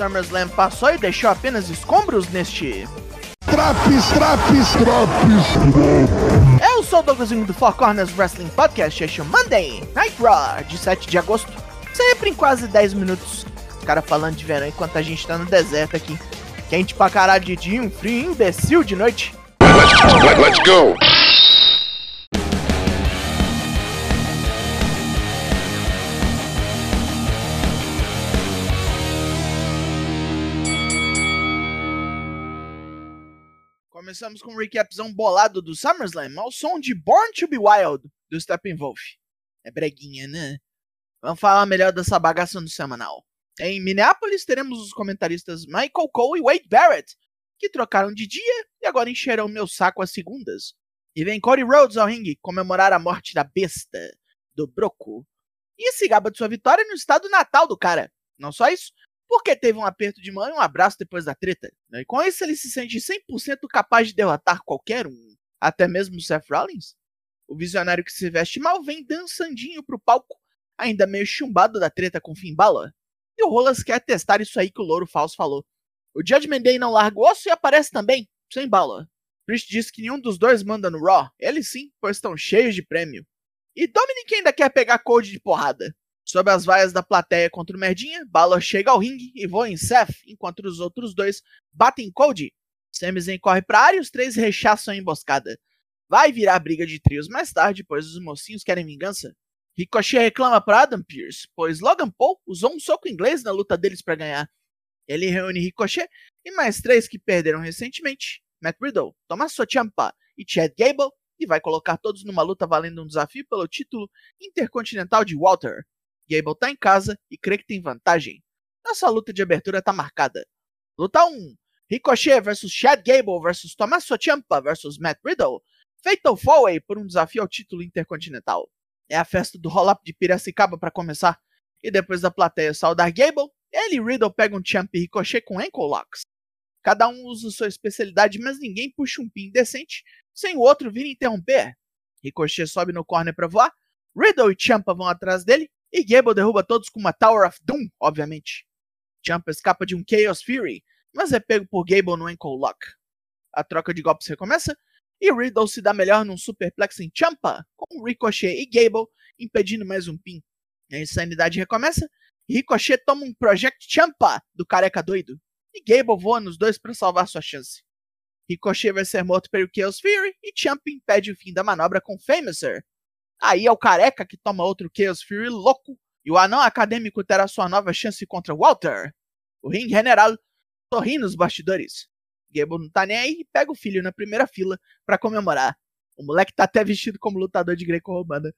SummerSlam passou e deixou apenas escombros neste. Traps, traps, traps. Eu sou o Douglasinho do Four Corners Wrestling Podcast, este é o Monday Night Raw de 7 de agosto. Sempre em quase 10 minutos. Os caras falando de verão enquanto a gente tá no deserto aqui. Quente pra caralho de dia, um frio imbecil de noite. Let, let's go. Começamos com um recapzão bolado do SummerSlam ao som de Born to Be Wild do Steppenwolf. É breguinha, né? Vamos falar melhor dessa bagaça no semanal. Em Minneapolis teremos os comentaristas Michael Cole e Wade Barrett, que trocaram de dia e agora encherão meu saco às segundas. E vem Cody Rhodes ao ringue comemorar a morte da besta, do Broco. E se gaba de sua vitória no estado natal do cara. Não só isso, porque teve um aperto de mão e um abraço depois da treta. E com isso ele se sente 100% capaz de derrotar qualquer um, até mesmo o Seth Rollins. O visionário que se veste mal vem dançandinho pro palco, ainda meio chumbado da treta com Finn Balor. E o Rolas quer testar isso aí que o Louro Falso falou. O Judgment Day não larga o osso e aparece também, sem Balor. Priest diz que nenhum dos dois manda no Raw, eles sim, pois estão cheios de prêmio. E Dominic ainda quer pegar Code de porrada. Sob as vaias da plateia contra o Merdinha, Balor chega ao ringue e voa em Seth, enquanto os outros dois batem Cody. Sami Zayn corre pra área e os três rechaçam a emboscada. Vai virar briga de trios mais tarde, pois os mocinhos querem vingança. Ricochet reclama para Adam Pearce, pois Logan Paul usou um soco inglês na luta deles para ganhar. Ele reúne Ricochet e mais três que perderam recentemente, Matt Riddle, Tommaso Ciampa e Chad Gable, e vai colocar todos numa luta valendo um desafio pelo título intercontinental de Walter. Gable tá em casa e crê que tem vantagem. Nossa luta de abertura tá marcada. Luta 1: Ricochet vs Chad Gable vs Tommaso Ciampa vs Matt Riddle. Fatal Four por um desafio ao título intercontinental. É a festa do roll-up de Piracicaba para começar. E depois da plateia saudar Gable, ele e Riddle pegam Champ e Ricochet com ankle locks. Cada um usa sua especialidade, mas ninguém puxa um pin decente sem o outro vir interromper. Ricochet sobe no corner para voar, Riddle e Champa vão atrás dele, e Gable derruba todos com uma Tower of Doom, obviamente. Champa escapa de um Chaos Fury, mas é pego por Gable no ankle lock. A troca de golpes recomeça, e Riddle se dá melhor num superplex em Champa, com Ricochet e Gable impedindo mais um pin. A insanidade recomeça, e Ricochet toma um Project Champa do careca doido, e Gable voa nos dois para salvar sua chance. Ricochet vai ser morto pelo Chaos Fury e Champa impede o fim da manobra com Famouser. Aí é o careca que toma outro Chaos Fury louco, e o anão acadêmico terá sua nova chance contra Walter. O ring general sorri nos bastidores. Gable não tá nem aí e pega o filho na primeira fila para comemorar. O moleque tá até vestido como lutador de greco-romana.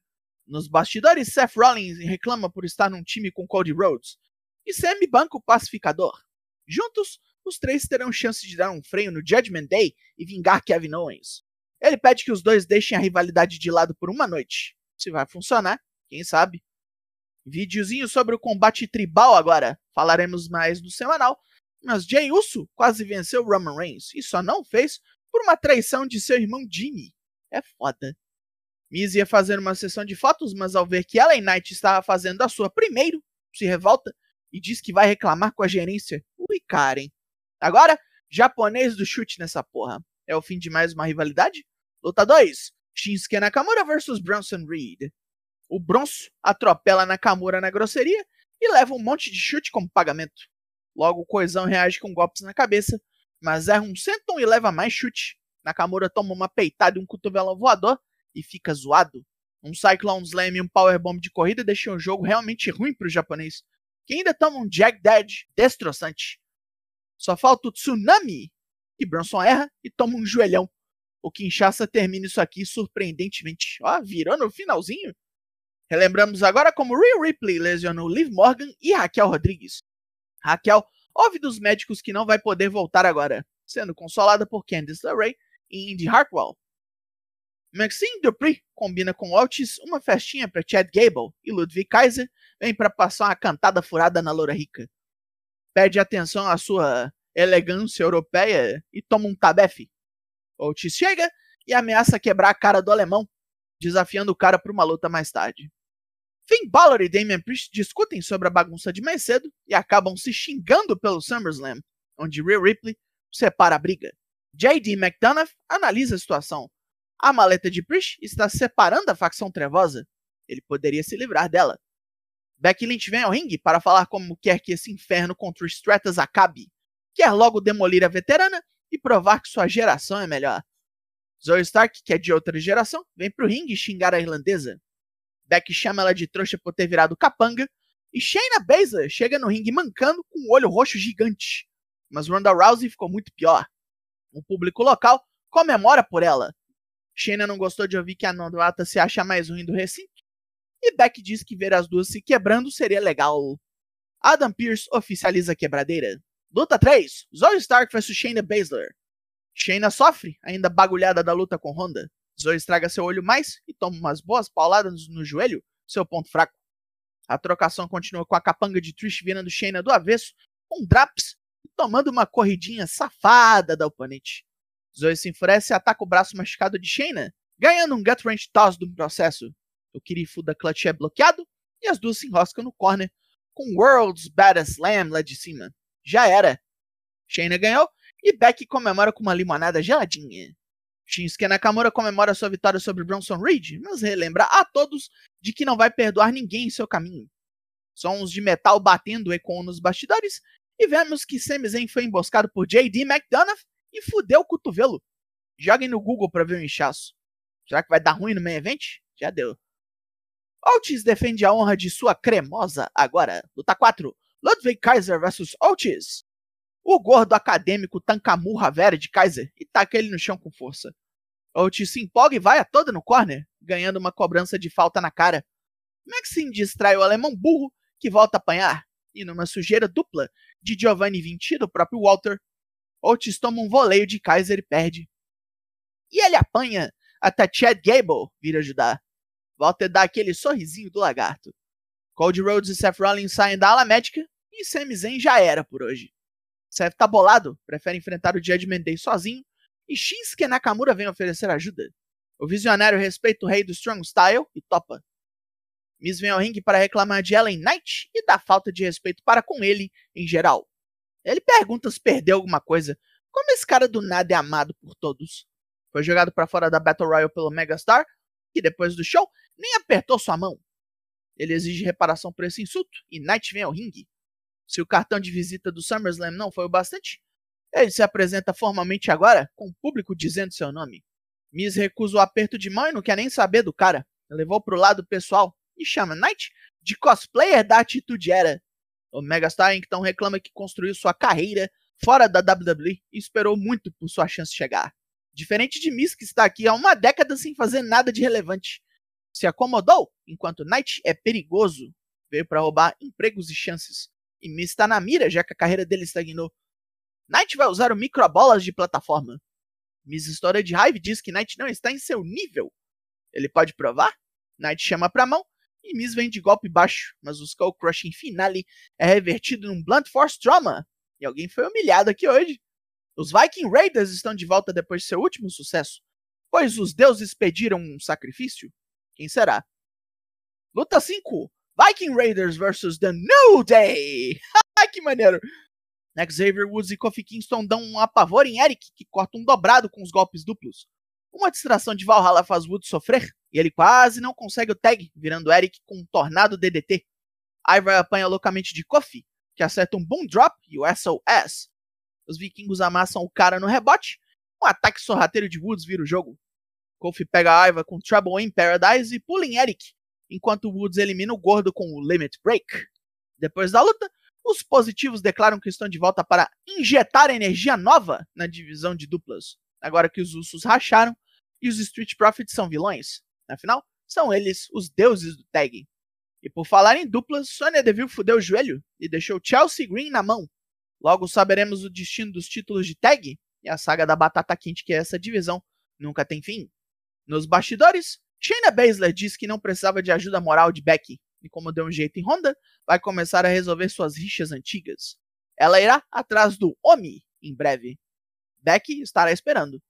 Nos bastidores, Seth Rollins reclama por estar num time com Cody Rhodes. E Sammy banca o pacificador. Juntos, os três terão chance de dar um freio no Judgment Day e vingar Kevin Owens. Ele pede que os dois deixem a rivalidade de lado por uma noite. Se vai funcionar, quem sabe? Videozinho sobre o combate tribal agora. Falaremos mais no semanal, mas Jay Uso quase venceu Roman Reigns e só não fez por uma traição de seu irmão Jimmy. É foda. Miz ia fazer uma sessão de fotos, mas ao ver que Ellen Knight estava fazendo a sua primeiro, se revolta e diz que vai reclamar com a gerência. Ui, Karen. Agora, japonês do chute nessa porra. É o fim de mais uma rivalidade? Luta 2. Shinsuke Nakamura versus Bronson Reed. O Bronson atropela Nakamura na grosseria e leva um monte de chute como pagamento. Logo, o Coisão reage com golpes na cabeça, mas erra um senton e leva mais chute. Nakamura toma uma peitada e um cotovelão voador e fica zoado. Um Cyclone Slam e um Powerbomb de corrida deixam o jogo realmente ruim para o japonês, que ainda toma um Jack Dead destroçante. Só falta o Tsunami, que Bronson erra e toma um joelhão. O Kinshasa termina isso aqui surpreendentemente. Ó, virou no finalzinho. Relembramos agora como Rhea Ripley lesionou Liv Morgan e Raquel Rodrigues. Raquel ouve dos médicos que não vai poder voltar agora, sendo consolada por Candice LeRae e Indy Hartwell. Maxine Dupree combina com Otis uma festinha para Chad Gable e Ludwig Kaiser vem para passar uma cantada furada na loura rica. Pede atenção à sua elegância europeia e toma um tabefe. Otis chega e ameaça quebrar a cara do alemão, desafiando o cara para uma luta mais tarde. Finn Balor e Damian Priest discutem sobre a bagunça de mais cedo e acabam se xingando pelo SummerSlam, onde Rhea Ripley separa a briga. J.D. McDonough analisa a situação. A maleta de Priest está separando a facção trevosa. Ele poderia se livrar dela. Becky Lynch vem ao ringue para falar como quer que esse inferno contra o Stratus acabe. Quer logo demolir a veterana e provar que sua geração é melhor. Zoe Stark, que é de outra geração, vem pro ringue xingar a irlandesa. Beck chama ela de trouxa por ter virado capanga, e Shayna Baszler chega no ringue mancando com um olho roxo gigante. Mas Ronda Rousey ficou muito pior. O público local comemora por ela. Shayna não gostou de ouvir que a novata se acha mais ruim do recinto, e Beck diz que ver as duas se quebrando seria legal. Adam Pearce oficializa a quebradeira. Luta 3: Zoe Stark vs Shayna Baszler. Shayna sofre, ainda bagulhada da luta com Honda. Zoe estraga seu olho mais e toma umas boas pauladas no joelho, seu ponto fraco. A trocação continua com a capanga de Trish virando Shayna do avesso, com Draps e tomando uma corridinha safada da oponente. Zoe se enfurece e ataca o braço machucado de Shayna, ganhando um gut wrench toss do processo. O Kirifu da Clutch é bloqueado e as duas se enroscam no corner, com World's Baddest Slam lá de cima. Já era. Shayna ganhou e Beck comemora com uma limonada geladinha. Shinsuke Nakamura comemora sua vitória sobre Bronson Reed, mas relembra a todos de que não vai perdoar ninguém em seu caminho. Sons de metal batendo ecoam nos bastidores, e vemos que Sami Zayn foi emboscado por J.D. McDonough e fudeu o cotovelo. Joguem no Google para ver o inchaço. Será que vai dar ruim no main event? Já deu. Otis defende a honra de sua cremosa agora. Luta 4. Ludwig Kaiser vs Otis. O gordo acadêmico tanca a de Kaiser e taca ele no chão com força. Otis se empolga e vai a toda no corner, ganhando uma cobrança de falta na cara. Maxine distrai o alemão burro, que volta a apanhar, e numa sujeira dupla de Giovanni Vinci do próprio Walter, Otis toma um voleio de Kaiser e perde. E ele apanha até Chad Gable vir ajudar. Walter dá aquele sorrisinho do lagarto. Cold Rhodes e Seth Rollins saem da ala médica e Sami Zayn já era por hoje. Seth tá bolado, prefere enfrentar o Judgment Day sozinho, e Shinsuke Nakamura vem oferecer ajuda. O visionário respeita o rei do Strong Style e topa. Miz vem ao ringue para reclamar de Ellen Knight e da falta de respeito para com ele em geral. Ele pergunta se perdeu alguma coisa, como esse cara do nada é amado por todos. Foi jogado para fora da Battle Royale pelo Megastar, que depois do show nem apertou sua mão. Ele exige reparação por esse insulto e Knight vem ao ringue. Se o cartão de visita do SummerSlam não foi o bastante, ele se apresenta formalmente agora, com o público dizendo seu nome. Miz recusa o aperto de mão e não quer nem saber do cara. Levou pro lado pessoal e chama Knight de cosplayer da Atitude Era. O Megastar então reclama que construiu sua carreira fora da WWE e esperou muito por sua chance chegar. Diferente de Miz, que está aqui há uma década sem fazer nada de relevante. Se acomodou, enquanto Knight é perigoso. Veio para roubar empregos e chances e Miz está na mira, já que a carreira dele estagnou. Knight vai usar o microbolas de plataforma. Miz história de raiva diz que Knight não está em seu nível. Ele pode provar? Knight chama pra mão e Miz vem de golpe baixo, mas o Skull Crushing Finale é revertido num Blunt Force Trauma. E alguém foi humilhado aqui hoje. Os Viking Raiders estão de volta depois de seu último sucesso, pois os deuses pediram um sacrifício. Quem será? Luta 5. Viking Raiders versus The New Day. que maneiro. Xavier Woods e Kofi Kingston dão um apavor em Eric, que corta um dobrado com os golpes duplos. Uma distração de Valhalla faz Woods sofrer, e ele quase não consegue o tag, virando Eric com um tornado DDT. Ivar apanha loucamente de Kofi, que acerta um boom drop e o SOS. Os vikingos amassam o cara no rebote, um ataque sorrateiro de Woods vira o jogo. Kofi pega a Ivar com Trouble in Paradise e pula em Eric, enquanto Woods elimina o gordo com o Limit Break. Depois da luta, os positivos declaram que estão de volta para injetar energia nova na divisão de duplas, agora que os Usos racharam e os Street Profits são vilões. Afinal, são eles os deuses do tag. E por falar em duplas, Sonya Deville fudeu o joelho e deixou Chelsea Green na mão. Logo saberemos o destino dos títulos de tag e a saga da batata quente que é essa divisão nunca tem fim. Nos bastidores, Shayna Baszler disse que não precisava de ajuda moral de Becky, e como deu um jeito em Honda, vai começar a resolver suas rixas antigas. Ela irá atrás do Omi em breve. Becky estará esperando.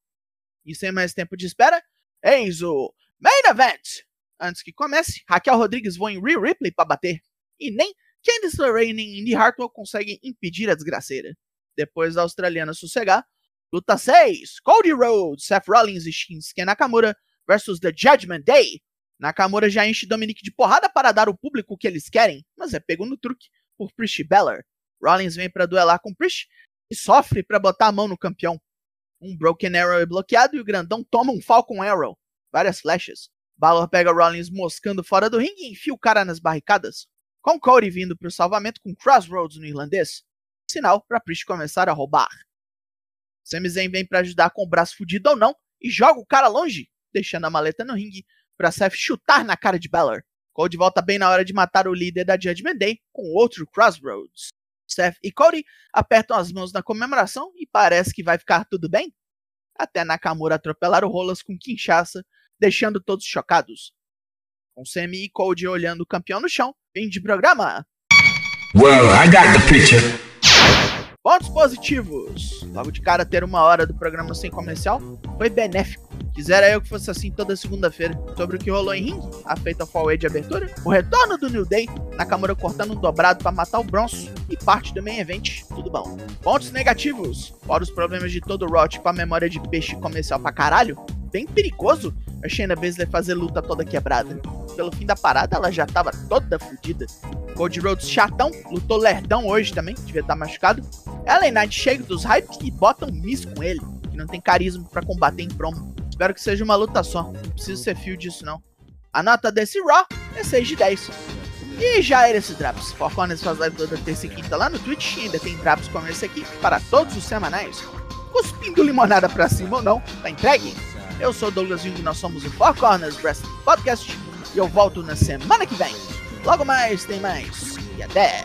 E sem mais tempo de espera, eis o Main Event! Antes que comece, Raquel Rodrigues voa em Rhea Ripley para bater. E nem Candice LeRae nem Indy Hartwell conseguem impedir a desgraceira. Depois da australiana sossegar, luta 6, Cody Rhodes, Seth Rollins e Shinsuke Nakamura versus The Judgment Day. Nakamura já enche Dominic de porrada para dar ao público o que eles querem, mas é pego no truque por Prish Balor. Rollins vem para duelar com Prish e sofre para botar a mão no campeão. Um Broken Arrow é bloqueado e o grandão toma um Falcon Arrow. Várias flechas. Balor pega Rollins moscando fora do ringue e enfia o cara nas barricadas. Com Cody vindo para o salvamento com Crossroads no irlandês. Sinal para Priest começar a roubar. Sami Zayn vem para ajudar com o braço fudido ou não e joga o cara longe, deixando a maleta no ringue para Seth chutar na cara de Balor. Cody volta bem na hora de matar o líder da Judgment Day com outro Crossroads. Seth e Cody apertam as mãos na comemoração e parece que vai ficar tudo bem. Até Nakamura atropelar o Rolas com quinchaça deixando todos chocados. Com Sammy e Cody olhando o campeão no chão, fim de programa. Well, I got the picture. Pontos positivos. Logo de cara, ter uma hora do programa sem comercial foi benéfico. Quisera eu que fosse assim toda segunda-feira. Sobre o que rolou em ringue, a feita Fall de abertura, o retorno do New Day, Nakamura cortando um dobrado para matar o Bronson e parte do main event, tudo bom. Pontos negativos, fora os problemas de todo o Raw, com a memória de peixe comercial pra caralho, bem perigoso a Shayna Baszler fazer luta toda quebrada. Pelo fim da parada, ela já tava toda fodida. Cody Rhodes chatão, lutou lerdão hoje também, devia estar tá machucado. Ellen Knight chega dos hypes e bota um miss com ele, que não tem carisma para combater em promo. Espero que seja uma luta só, não preciso ser fio disso não. A nota desse Raw é 6 de 10. E já era esse Drops. Four Corners faz live toda terça e quinta lá no Twitch. Ainda tem Drops como esse aqui para todos os semanais. Cuspindo limonada pra cima ou não, tá entregue? Eu sou o Douglas Jung, nós somos o Four Corners Wrestling Podcast e eu volto na semana que vem. Logo mais tem mais e até!